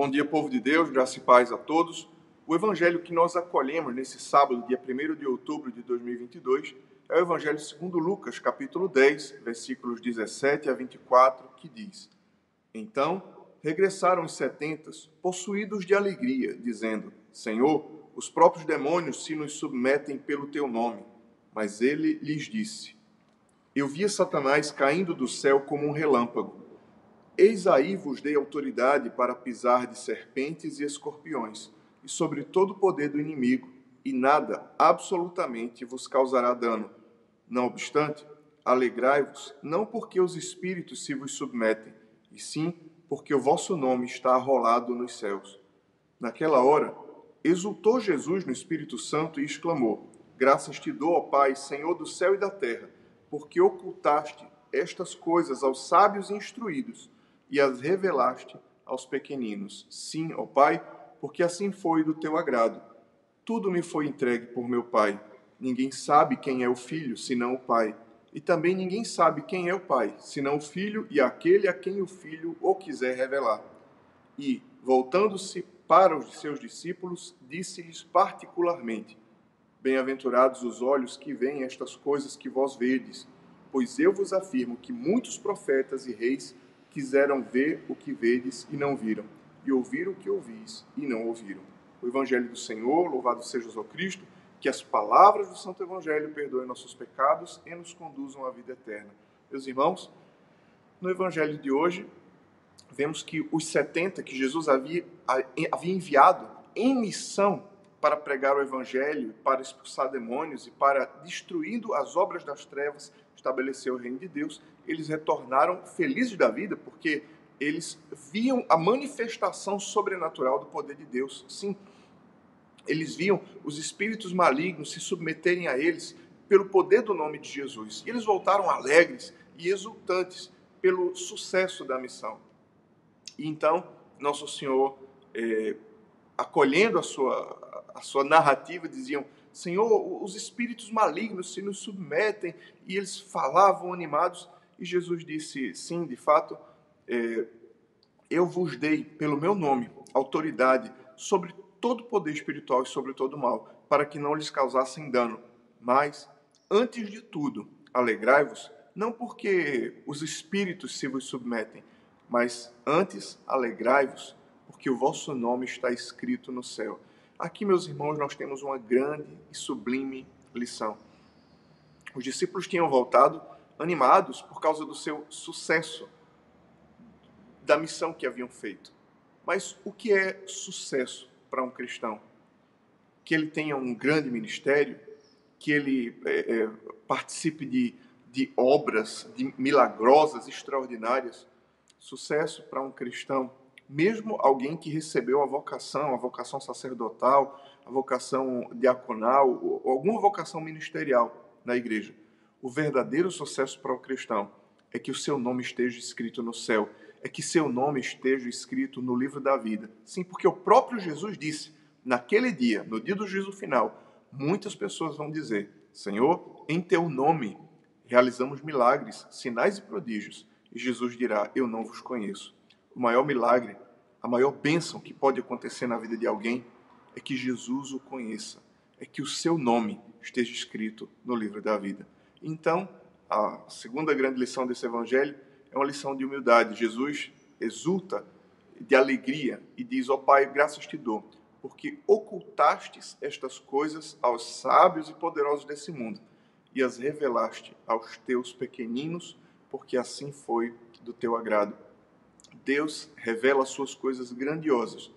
Bom dia, povo de Deus, graça e paz a todos. O evangelho que nós acolhemos nesse sábado, dia 1 de outubro de 2022, é o evangelho segundo Lucas, capítulo 10, versículos 17 a 24, que diz: Então regressaram os setentas, possuídos de alegria, dizendo: Senhor, os próprios demônios se nos submetem pelo teu nome. Mas ele lhes disse: Eu via Satanás caindo do céu como um relâmpago. Eis aí vos dei autoridade para pisar de serpentes e escorpiões, e sobre todo o poder do inimigo, e nada, absolutamente, vos causará dano. Não obstante, alegrai-vos, não porque os espíritos se vos submetem, e sim porque o vosso nome está arrolado nos céus. Naquela hora, exultou Jesus no Espírito Santo e exclamou: Graças te dou, ó Pai, Senhor do céu e da terra, porque ocultaste estas coisas aos sábios e instruídos e as revelaste aos pequeninos. Sim, ó Pai, porque assim foi do teu agrado. Tudo me foi entregue por meu Pai. Ninguém sabe quem é o Filho, senão o Pai. E também ninguém sabe quem é o Pai, senão o Filho e aquele a quem o Filho o quiser revelar. E, voltando-se para os seus discípulos, disse-lhes particularmente: Bem-aventurados os olhos que veem estas coisas que vós vedes, pois eu vos afirmo que muitos profetas e reis quiseram ver o que vedes e não viram, e ouvir o que ouvis e não ouviram. O Evangelho do Senhor, louvado seja o Cristo, que as palavras do Santo Evangelho perdoem nossos pecados e nos conduzam à vida eterna. Meus irmãos, no Evangelho de hoje, vemos que os 70 que Jesus havia, havia enviado em missão para pregar o Evangelho, para expulsar demônios e para, destruindo as obras das trevas, estabelecer o reino de Deus, eles retornaram felizes da vida, porque eles viam a manifestação sobrenatural do poder de Deus. Sim, eles viam os espíritos malignos se submeterem a eles pelo poder do nome de Jesus. E eles voltaram alegres e exultantes pelo sucesso da missão. E então, Nosso Senhor, é, acolhendo a sua, a sua narrativa, diziam: Senhor, os espíritos malignos se nos submetem, e eles falavam animados. E Jesus disse: Sim, de fato, é, eu vos dei, pelo meu nome, autoridade sobre todo poder espiritual e sobre todo mal, para que não lhes causassem dano. Mas, antes de tudo, alegrai-vos, não porque os espíritos se vos submetem, mas antes alegrai-vos, porque o vosso nome está escrito no céu. Aqui, meus irmãos, nós temos uma grande e sublime lição. Os discípulos tinham voltado animados por causa do seu sucesso, da missão que haviam feito. Mas o que é sucesso para um cristão? Que ele tenha um grande ministério, que ele é, é, participe de, de obras de milagrosas, extraordinárias. Sucesso para um cristão, mesmo alguém que recebeu a vocação, a vocação sacerdotal, a vocação diaconal, ou alguma vocação ministerial na igreja o verdadeiro sucesso para o cristão é que o seu nome esteja escrito no céu, é que seu nome esteja escrito no livro da vida. Sim, porque o próprio Jesus disse, naquele dia, no dia do juízo final, muitas pessoas vão dizer: Senhor, em teu nome realizamos milagres, sinais e prodígios. E Jesus dirá: Eu não vos conheço. O maior milagre, a maior bênção que pode acontecer na vida de alguém é que Jesus o conheça, é que o seu nome esteja escrito no livro da vida. Então, a segunda grande lição desse evangelho é uma lição de humildade. Jesus exulta de alegria e diz: Ó oh, Pai, graças te dou, porque ocultastes estas coisas aos sábios e poderosos desse mundo e as revelaste aos teus pequeninos, porque assim foi do teu agrado. Deus revela suas coisas grandiosas,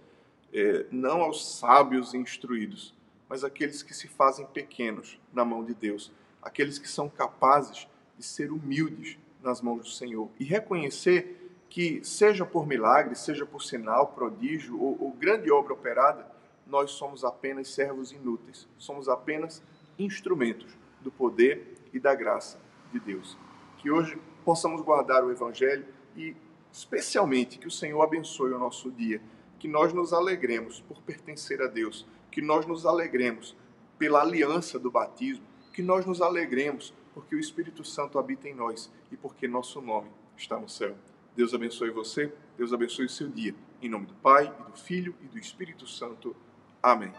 é, não aos sábios e instruídos, mas àqueles que se fazem pequenos na mão de Deus aqueles que são capazes de ser humildes nas mãos do Senhor e reconhecer que, seja por milagre, seja por sinal, prodígio ou, ou grande obra operada, nós somos apenas servos inúteis, somos apenas instrumentos do poder e da graça de Deus. Que hoje possamos guardar o Evangelho e, especialmente, que o Senhor abençoe o nosso dia, que nós nos alegremos por pertencer a Deus, que nós nos alegremos pela aliança do batismo, que nós nos alegremos, porque o Espírito Santo habita em nós e porque nosso nome está no céu. Deus abençoe você, Deus abençoe o seu dia. Em nome do Pai, e do Filho e do Espírito Santo. Amém.